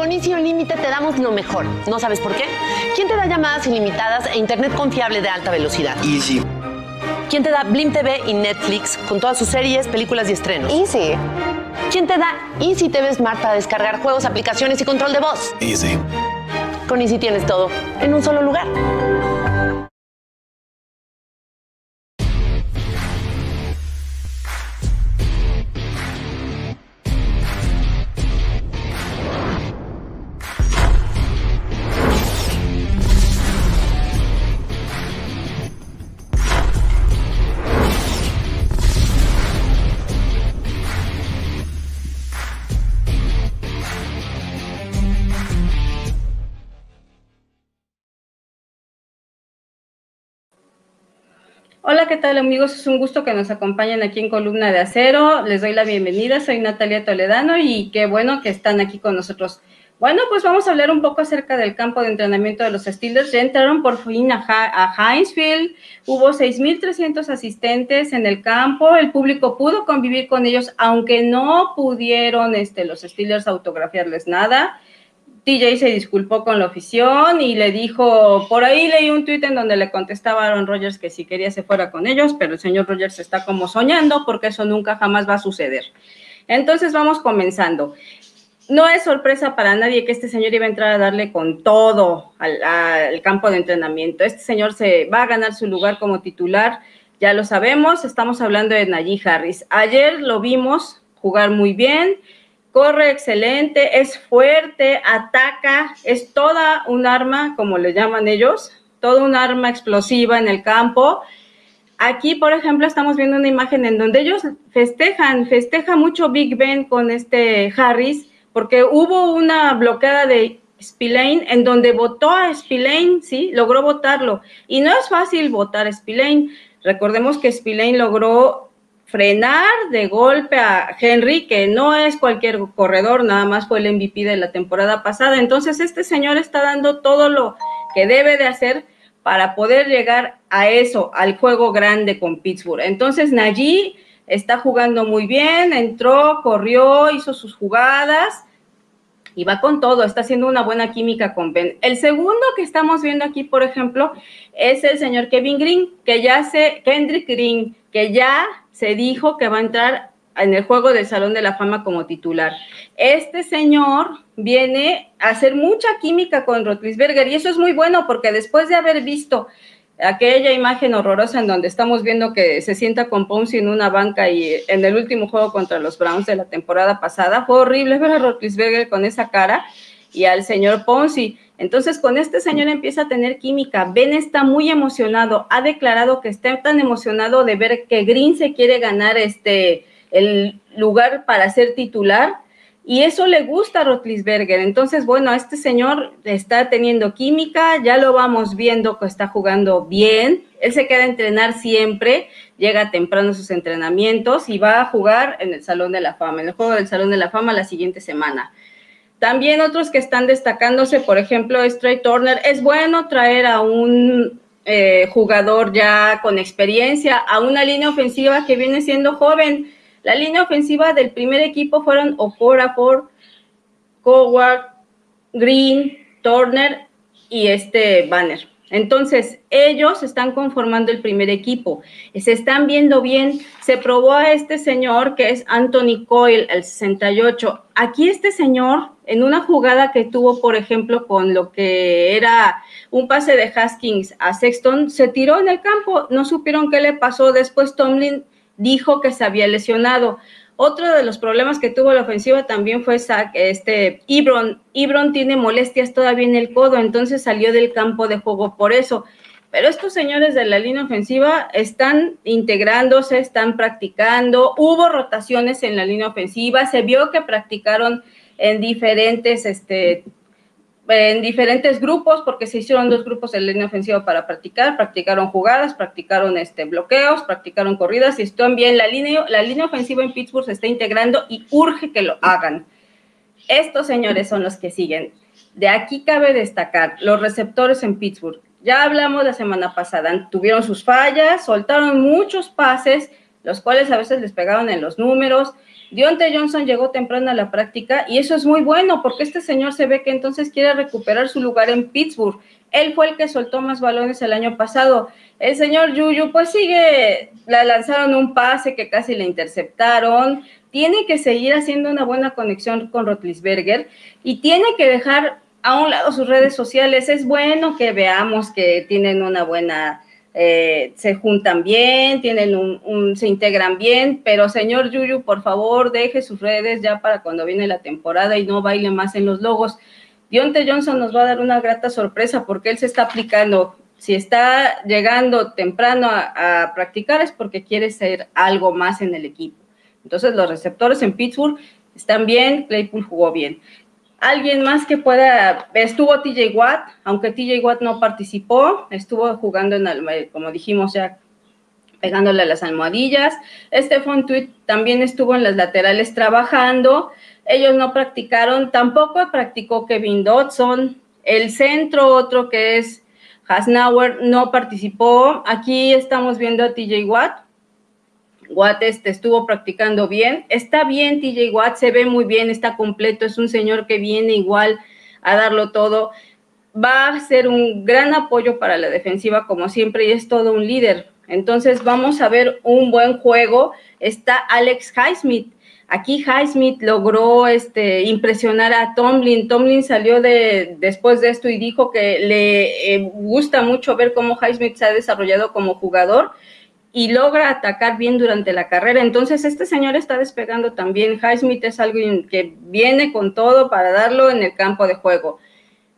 Con Easy Límite te damos lo mejor. ¿No sabes por qué? ¿Quién te da llamadas ilimitadas e internet confiable de alta velocidad? Easy. ¿Quién te da Blim TV y Netflix con todas sus series, películas y estrenos? Easy. ¿Quién te da Easy TV Smart para descargar juegos, aplicaciones y control de voz? Easy. Con Easy tienes todo en un solo lugar. ¿Qué tal amigos? Es un gusto que nos acompañen aquí en Columna de Acero. Les doy la bienvenida, soy Natalia Toledano y qué bueno que están aquí con nosotros. Bueno, pues vamos a hablar un poco acerca del campo de entrenamiento de los Steelers. Ya entraron por fin a, a Hinesfield, hubo 6.300 asistentes en el campo, el público pudo convivir con ellos, aunque no pudieron este, los Steelers autografiarles nada. TJ se disculpó con la afición y le dijo, por ahí leí un tuit en donde le contestaba a Aaron Rodgers que si quería se fuera con ellos, pero el señor Rodgers está como soñando porque eso nunca jamás va a suceder. Entonces vamos comenzando. No es sorpresa para nadie que este señor iba a entrar a darle con todo al, campo de entrenamiento. Este señor se va a ganar su lugar como titular, ya lo sabemos, estamos hablando de Najee Harris. Ayer lo vimos jugar muy bien, corre excelente, es fuerte, ataca, es toda un arma, como le llaman ellos, toda un arma explosiva en el campo. Aquí, por ejemplo, estamos viendo una imagen en donde ellos festejan, festeja mucho Big Ben con este Harris, porque hubo una bloqueada de Spillane en donde votó a Spillane, sí, logró votarlo. Y no es fácil votar a Spillane. Recordemos que Spillane logró frenar de golpe a Henry, que no es cualquier corredor, nada más fue el MVP de la temporada pasada. Entonces, este señor está dando todo lo que debe de hacer para poder llegar a eso, al juego grande con Pittsburgh. Entonces, Najee está jugando muy bien, entró, corrió, hizo sus jugadas y va con todo, está haciendo una buena química con Ben. El segundo que estamos viendo aquí, por ejemplo, es el señor Kevin Green, que ya se, Kendrick Green, que ya se dijo que va a entrar en el juego del Salón de la Fama como titular. Este señor viene a hacer mucha química con Rotlisberger y eso es muy bueno porque después de haber visto aquella imagen horrorosa en donde estamos viendo que se sienta con Ponzi en una banca y en el último juego contra los Browns de la temporada pasada, fue horrible ver a Rotlisberger con esa cara y al señor Ponzi. Entonces, con este señor empieza a tener química. Ben está muy emocionado, ha declarado que está tan emocionado de ver que Green se quiere ganar este el lugar para ser titular y eso le gusta a Rotlisberger. Entonces, bueno, este señor está teniendo química, ya lo vamos viendo que está jugando bien. Él se queda entrenar siempre, llega temprano a sus entrenamientos y va a jugar en el Salón de la Fama, en el juego del Salón de la Fama la siguiente semana. También otros que están destacándose, por ejemplo, Stray Turner. Es bueno traer a un eh, jugador ya con experiencia, a una línea ofensiva que viene siendo joven. La línea ofensiva del primer equipo fueron Okorafor, Coward, Green, Turner y este Banner. Entonces, ellos están conformando el primer equipo, se están viendo bien. Se probó a este señor que es Anthony Coyle, el 68. Aquí este señor, en una jugada que tuvo, por ejemplo, con lo que era un pase de Haskins a Sexton, se tiró en el campo, no supieron qué le pasó. Después Tomlin dijo que se había lesionado. Otro de los problemas que tuvo la ofensiva también fue este Ibron. Ibron tiene molestias todavía en el codo, entonces salió del campo de juego por eso. Pero estos señores de la línea ofensiva están integrándose, están practicando. Hubo rotaciones en la línea ofensiva, se vio que practicaron en diferentes este, en diferentes grupos, porque se hicieron dos grupos de línea ofensiva para practicar, practicaron jugadas, practicaron este, bloqueos, practicaron corridas y están bien. La línea, la línea ofensiva en Pittsburgh se está integrando y urge que lo hagan. Estos señores son los que siguen. De aquí cabe destacar los receptores en Pittsburgh. Ya hablamos la semana pasada, tuvieron sus fallas, soltaron muchos pases, los cuales a veces les pegaban en los números. Dionte Johnson llegó temprano a la práctica y eso es muy bueno porque este señor se ve que entonces quiere recuperar su lugar en Pittsburgh. Él fue el que soltó más balones el año pasado. El señor Yuyu pues sigue, la lanzaron un pase que casi le interceptaron. Tiene que seguir haciendo una buena conexión con Rotlisberger y tiene que dejar a un lado sus redes sociales. Es bueno que veamos que tienen una buena eh, se juntan bien, tienen un, se integran bien, pero señor Yuyu, por favor, deje sus redes ya para cuando viene la temporada y no baile más en los logos. Dionte Johnson nos va a dar una grata sorpresa porque él se está aplicando. Si está llegando temprano a, a practicar es porque quiere ser algo más en el equipo. Entonces los receptores en Pittsburgh están bien, Claypool jugó bien alguien más que pueda, estuvo TJ Watt, aunque TJ Watt no participó, estuvo jugando en, como dijimos ya, pegándole las almohadillas. Stephen Tweet también estuvo en las laterales trabajando. Ellos no practicaron, tampoco practicó Kevin Dodson. El centro, otro que es Hasnauer, no participó. Aquí estamos viendo a TJ Watt Watt este, estuvo practicando bien. Está bien TJ Watt, se ve muy bien, está completo, es un señor que viene igual a darlo todo. Va a ser un gran apoyo para la defensiva como siempre y es todo un líder. Entonces vamos a ver un buen juego. Está Alex Highsmith. Aquí Highsmith logró este, impresionar a Tomlin. Tomlin salió de, después de esto y dijo que le eh, gusta mucho ver cómo Highsmith se ha desarrollado como jugador y logra atacar bien durante la carrera. Entonces, este señor está despegando también. Highsmith es alguien que viene con todo para darlo en el campo de juego.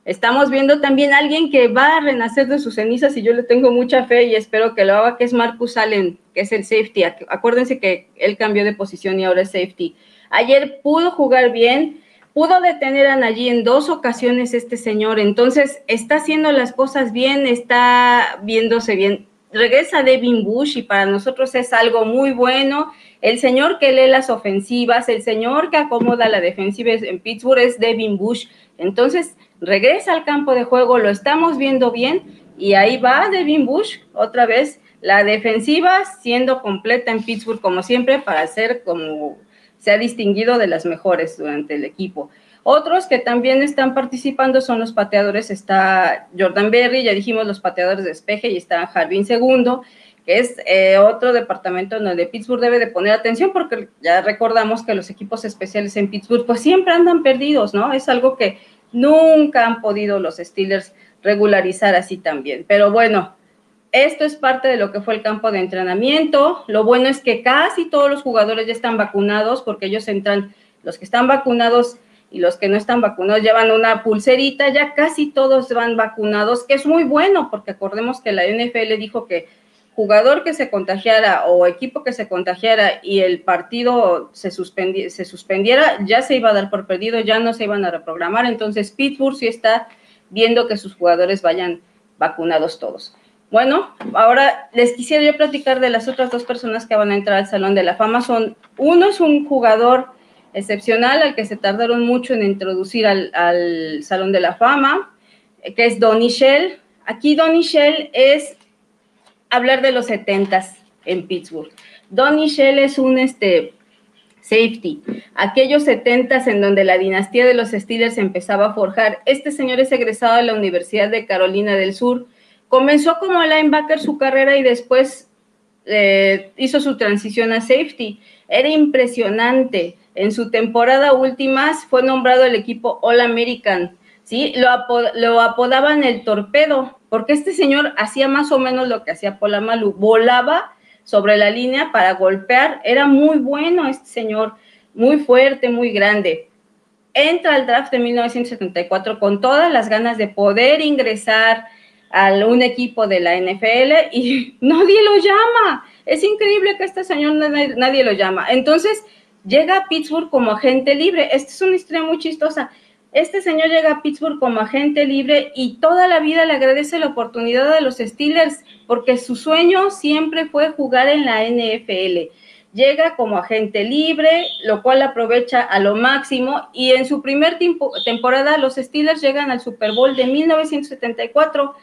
Estamos viendo también a alguien que va a renacer de sus cenizas y yo le tengo mucha fe y espero que lo haga, que es Marcus Allen, que es el safety. Acuérdense que él cambió de posición y ahora es safety. Ayer pudo jugar bien, pudo detener a allí en dos ocasiones este señor, entonces está haciendo las cosas bien, está viéndose bien regresa Devin Bush y para nosotros es algo muy bueno. El señor que lee las ofensivas, el señor que acomoda la defensiva en Pittsburgh es Devin Bush. Entonces, regresa al campo de juego, lo estamos viendo bien y ahí va Devin Bush otra vez. La defensiva siendo completa en Pittsburgh como siempre para ser como se ha distinguido de las mejores durante el equipo. Otros que también están participando son los pateadores, está Jordan Berry, ya dijimos los pateadores de despeje y está Jarvin Segundo, que es eh, otro departamento donde Pittsburgh debe de poner atención porque ya recordamos que los equipos especiales en Pittsburgh pues siempre andan perdidos, ¿no? Es algo que nunca han podido los Steelers regularizar así también. Pero bueno, esto es parte de lo que fue el campo de entrenamiento. Lo bueno es que casi todos los jugadores ya están vacunados porque ellos entran, los que están vacunados y los que no están vacunados llevan una pulserita, ya casi todos van vacunados, que es muy bueno, porque acordemos que la NFL dijo que jugador que se contagiara o equipo que se contagiara y el partido se, se suspendiera, ya se iba a dar por perdido, ya no se iban a reprogramar. Entonces, Pittsburgh sí está viendo que sus jugadores vayan vacunados todos. Bueno, ahora les quisiera yo platicar de las otras dos personas que van a entrar al Salón de la Fama. Son, uno es un jugador excepcional al que se tardaron mucho en introducir al, Salón de la Fama, que es Donny Shell. Aquí Donny Shell es hablar de los 70 en Pittsburgh. Donny Shell es un este, safety, aquellos 70 en donde la dinastía de los Steelers empezaba a forjar. Este señor es egresado de la Universidad de Carolina del Sur. Comenzó como linebacker su carrera y después eh, hizo su transición a safety. Era impresionante en su temporada última fue nombrado el equipo All American, ¿sí? Lo, apodaban el torpedo, porque este señor hacía más o menos lo que hacía Polamalu, volaba sobre la línea para golpear, era muy bueno este señor, muy fuerte, muy grande. Entra al draft de 1974 con todas las ganas de poder ingresar a un equipo de la NFL y nadie lo llama. Es increíble que este señor nadie, lo llama. Entonces, llega a Pittsburgh como agente libre. Esta es una historia muy chistosa. Este señor llega a Pittsburgh como agente libre y toda la vida le agradece la oportunidad de los Steelers porque su sueño siempre fue jugar en la NFL. Llega como agente libre, lo cual aprovecha a lo máximo y en su primer temporada los Steelers llegan al Super Bowl de 1974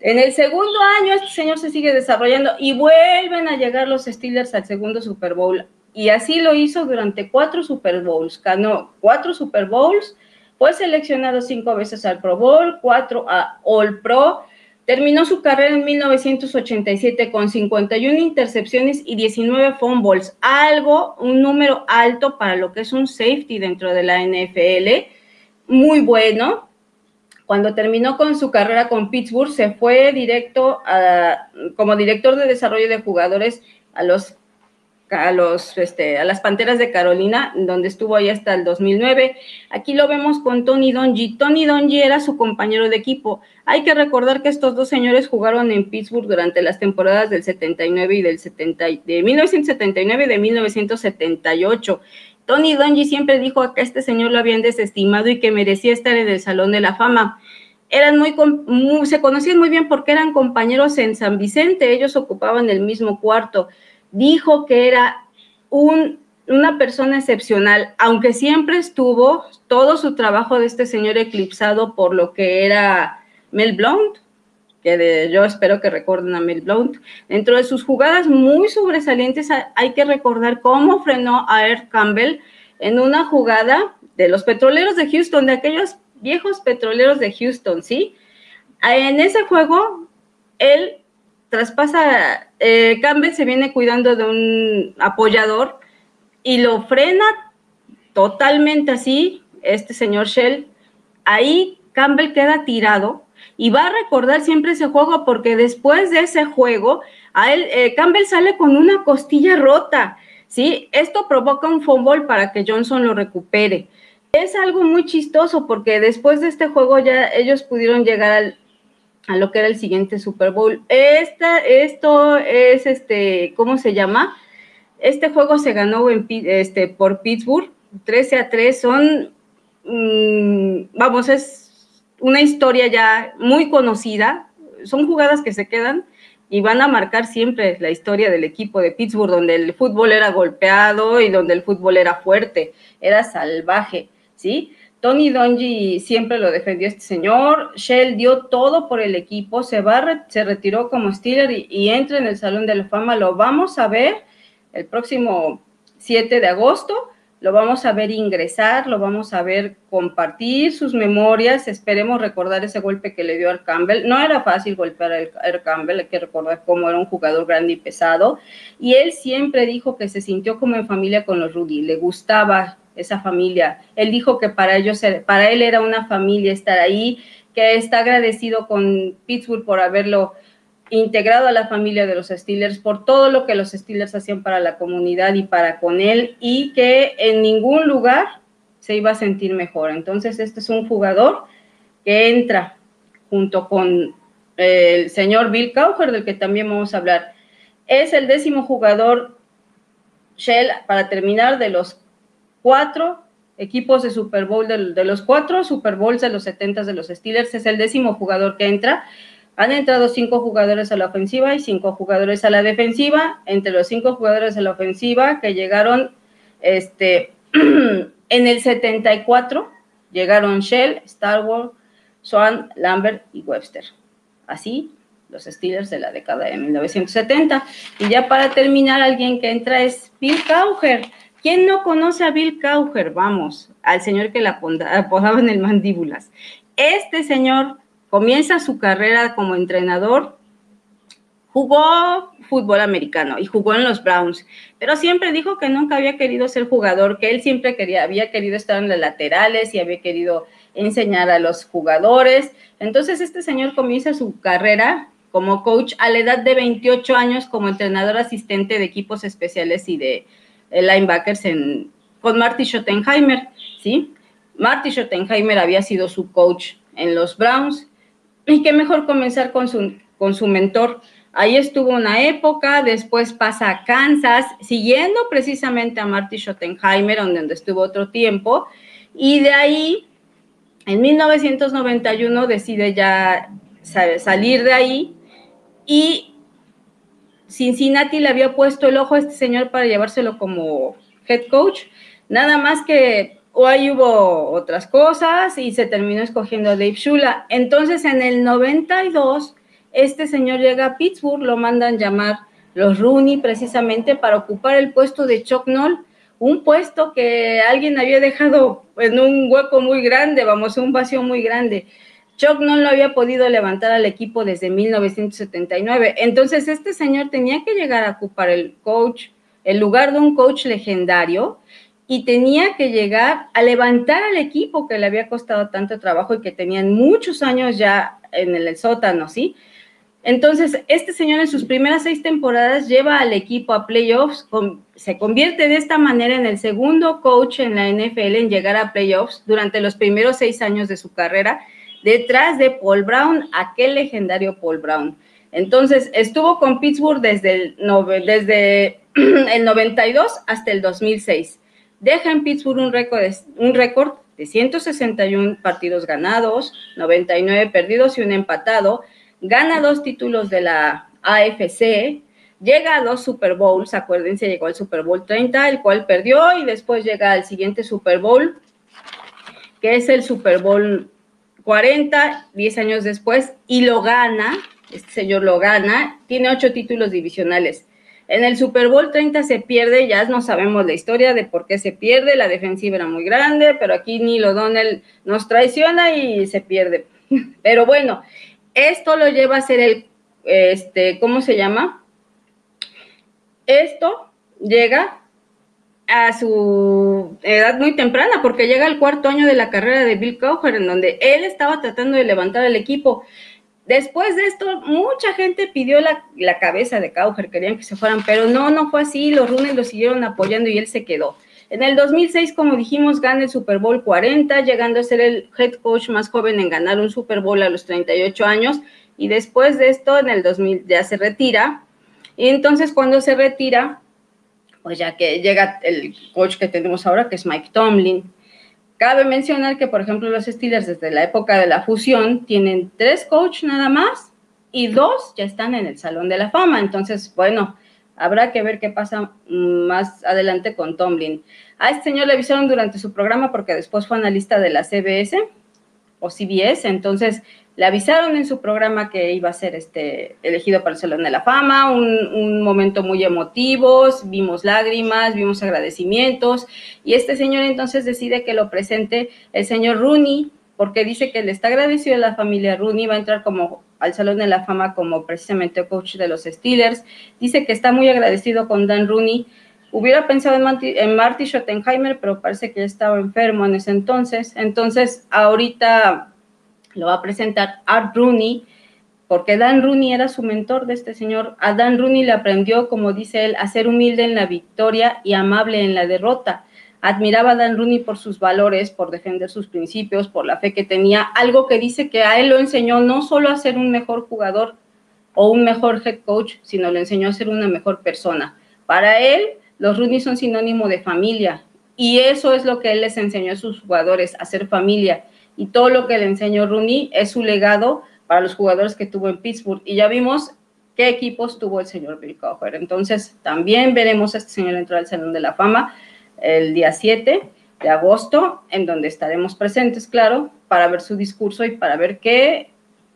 En el segundo año este señor se sigue desarrollando y vuelven a llegar los Steelers al segundo Super Bowl. Y así lo hizo durante cuatro Super Bowls. Ganó cuatro Super Bowls, fue seleccionado cinco veces al Pro Bowl, cuatro a All Pro. Terminó su carrera en 1987 con 51 intercepciones y 19 fumbles, algo, un número alto para lo que es un safety dentro de la NFL, muy bueno. Cuando terminó con su carrera con Pittsburgh, se fue directo a, como director de desarrollo de jugadores a los a, los, este, a las Panteras de Carolina, donde estuvo ahí hasta el 2009. Aquí lo vemos con Tony Donji. Tony Donji era su compañero de equipo. Hay que recordar que estos dos señores jugaron en Pittsburgh durante las temporadas del 79 y del 70, de 1979 y de 1978. Tony Donji siempre dijo que este señor lo habían desestimado y que merecía estar en el Salón de la Fama. Eran muy, se conocían muy bien porque eran compañeros en San Vicente, ellos ocupaban el mismo cuarto. Dijo que era un, una persona excepcional, aunque siempre estuvo todo su trabajo de este señor eclipsado por lo que era Mel Blount, que yo espero que recuerden a Mel Blount. Dentro de sus jugadas muy sobresalientes hay que recordar cómo frenó a Earl Campbell en una jugada de los petroleros de Houston, de aquellos viejos petroleros de Houston, ¿sí? En ese juego, él traspasa, eh, Campbell se viene cuidando de un apoyador y lo frena totalmente así, este señor Shell. Ahí Campbell queda tirado y va a recordar siempre ese juego porque después de ese juego, a él, eh, Campbell sale con una costilla rota, ¿sí? Esto provoca un fumble para que Johnson lo recupere. Es algo muy chistoso porque después de este juego ya ellos pudieron llegar a lo que era el siguiente Super Bowl. Esta, esto es, este, ¿cómo se llama? Este juego se ganó en, este, por Pittsburgh, 13 a 3. Son, mm, vamos, es una historia ya muy conocida, son jugadas que se quedan y van a marcar siempre la historia del equipo de Pittsburgh, donde el fútbol era golpeado y donde el fútbol era fuerte, era salvaje, ¿sí? Tony Donji siempre lo defendió este señor, Shell dio todo por el equipo, se, va, se retiró como Steeler y, y entra en el Salón de la Fama, lo vamos a ver el próximo 7 de agosto, lo vamos a ver ingresar, lo vamos a ver compartir sus memorias, esperemos recordar ese golpe que le dio al Campbell. No era fácil golpear al Campbell, hay que recordar cómo era un jugador grande y pesado, y él siempre dijo que se sintió como en familia con los Rudy, le gustaba esa familia. Él dijo que para ellos, para él era una familia estar ahí, que está agradecido con Pittsburgh por haberlo integrado a la familia de los Steelers por todo lo que los Steelers hacían para la comunidad y para con él y que en ningún lugar se iba a sentir mejor. Entonces, este es un jugador que entra junto con el señor Bill Cowher, del que también vamos a hablar. Es el décimo jugador, Shell, para terminar, de los cuatro equipos de Super Bowl, de, de los cuatro Super Bowls de los 70 de los Steelers, es el décimo jugador que entra han entrado cinco jugadores a la ofensiva y cinco jugadores a la defensiva. Entre los cinco jugadores a la ofensiva que llegaron este, en el 74, llegaron Shell, Star Wars, Swan, Lambert y Webster. Así, los Steelers de la década de 1970. Y ya para terminar, alguien que entra es Bill Cowher. ¿Quién no conoce a Bill Cowher? Vamos, al señor que la apodaba en el mandíbulas. Este señor comienza su carrera como entrenador, jugó fútbol americano y jugó en los Browns, pero siempre dijo que nunca había querido ser jugador, que él siempre quería, había querido estar en las laterales y había querido enseñar a los jugadores. Entonces este señor comienza su carrera como coach a la edad de 28 años como entrenador asistente de equipos especiales y de, linebackers en, con Marty Schottenheimer, ¿sí? Marty Schottenheimer había sido su coach en los Browns y qué mejor comenzar con su, con su mentor. Ahí estuvo una época, después pasa a Kansas, siguiendo precisamente a Marty Schottenheimer, donde estuvo otro tiempo, y de ahí, en 1991, decide ya salir de ahí, y Cincinnati le había puesto el ojo a este señor para llevárselo como head coach, nada más que o ahí hubo otras cosas y se terminó escogiendo a Dave Shula. Entonces, en el 92, este señor llega a Pittsburgh, lo mandan llamar los Rooney precisamente para ocupar el puesto de Chuck Noll, un puesto que alguien había dejado en un hueco muy grande, vamos, un vacío muy grande. Chuck no lo había podido levantar al equipo desde 1979. Entonces, este señor tenía que llegar a ocupar el coach, el lugar de un coach legendario y tenía que llegar a levantar al equipo que le había costado tanto trabajo y que tenían muchos años ya en el sótano, ¿sí? Entonces, este señor en sus primeras seis temporadas lleva al equipo a playoffs, se convierte de esta manera en el segundo coach en la NFL en llegar a playoffs durante los primeros seis años de su carrera, detrás de Paul Brown, aquel legendario Paul Brown. Entonces, estuvo con Pittsburgh desde el, desde el 92 hasta el 2006 deja en Pittsburgh un récord, un récord de 161 partidos ganados, 99 perdidos y un empatado, gana dos títulos de la AFC, llega a dos Super Bowls, acuérdense, llegó al Super Bowl 30, el cual perdió, y después llega al siguiente Super Bowl, que es el Super Bowl 40, 10 años después, y lo gana, este señor lo gana, tiene ocho títulos divisionales. En el Super Bowl 30 se pierde, ya no sabemos la historia de por qué se pierde, la defensiva era muy grande, pero aquí Neil O'Donnell nos traiciona y se pierde. Pero bueno, esto lo lleva a ser el, este, ¿cómo se llama? Esto llega a su edad muy temprana, porque llega al cuarto año de la carrera de Bill Cowher, en donde él estaba tratando de levantar el equipo. Después de esto, mucha gente pidió la, cabeza de Cauger, querían que se fueran, pero no, no fue así, los Rooney lo siguieron apoyando y él se quedó. En el 2006, como dijimos, gana el Super Bowl 40, llegando a ser el head coach más joven en ganar un Super Bowl a los 38 años, y después de esto, en el 2000 ya se retira, y entonces cuando se retira, pues ya que llega el coach que tenemos ahora, que es Mike Tomlin, Cabe mencionar que, por ejemplo, los Steelers desde la época de la fusión tienen tres coaches nada más y dos ya están en el Salón de la Fama. Entonces, bueno, habrá que ver qué pasa más adelante con Tomlin. A este señor le avisaron durante su programa porque después fue analista de la CBS o CBS, entonces le avisaron en su programa que iba a ser este, elegido para el Salón de la Fama, un, momento muy emotivo, vimos lágrimas, vimos agradecimientos, y este señor entonces decide que lo presente el señor Rooney, porque dice que le está agradecido a la familia Rooney, va a entrar como al Salón de la Fama como precisamente coach de los Steelers, dice que está muy agradecido con Dan Rooney, hubiera pensado en, en Marty Schottenheimer, pero parece que estaba enfermo en ese entonces, entonces ahorita lo va a presentar Art Rooney, porque Dan Rooney era su mentor de este señor. A Dan Rooney le aprendió, como dice él, a ser humilde en la victoria y amable en la derrota. Admiraba a Dan Rooney por sus valores, por defender sus principios, por la fe que tenía, algo que dice que a él lo enseñó no solo a ser un mejor jugador o un mejor head coach, sino le enseñó a ser una mejor persona. Para él, los Rooney son sinónimo de familia y eso es lo que él les enseñó a sus jugadores, a ser familia y todo lo que le enseñó Rooney es su legado para los jugadores que tuvo en Pittsburgh. Y ya vimos qué equipos tuvo el señor Bill Cowher. Entonces, también veremos a este señor entrar al Salón de la Fama el día 7 de agosto, en donde estaremos presentes, claro, para ver su discurso y para ver qué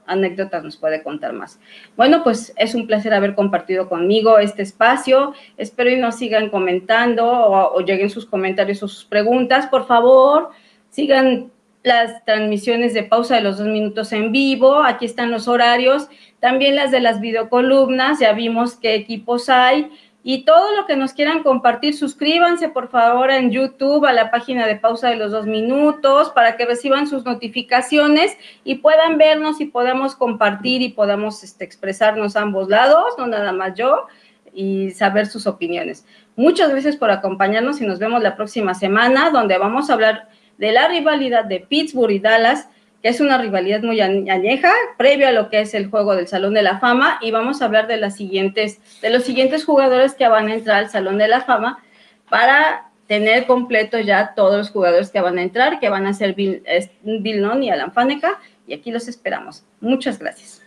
anécdotas nos puede contar más. Bueno, pues es un placer haber compartido conmigo este espacio. Espero y nos sigan comentando o, o lleguen sus comentarios o sus preguntas. Por favor, sigan las transmisiones de pausa de los dos minutos en vivo, aquí están los horarios, también las de las videocolumnas, ya vimos qué equipos hay y todo lo que nos quieran compartir, suscríbanse por favor en YouTube a la página de pausa de los dos minutos para que reciban sus notificaciones y puedan vernos y podamos compartir y podamos este, expresarnos ambos lados, no nada más yo, y saber sus opiniones. Muchas gracias por acompañarnos y nos vemos la próxima semana donde vamos a hablar de la rivalidad de Pittsburgh y Dallas, que es una rivalidad muy añeja, previo a lo que es el juego del Salón de la Fama, y vamos a hablar de las siguientes, de los siguientes jugadores que van a entrar al Salón de la Fama para tener completo ya todos los jugadores que van a entrar, que van a ser Bill, Bill Non y Alan Faneca, y aquí los esperamos. Muchas gracias.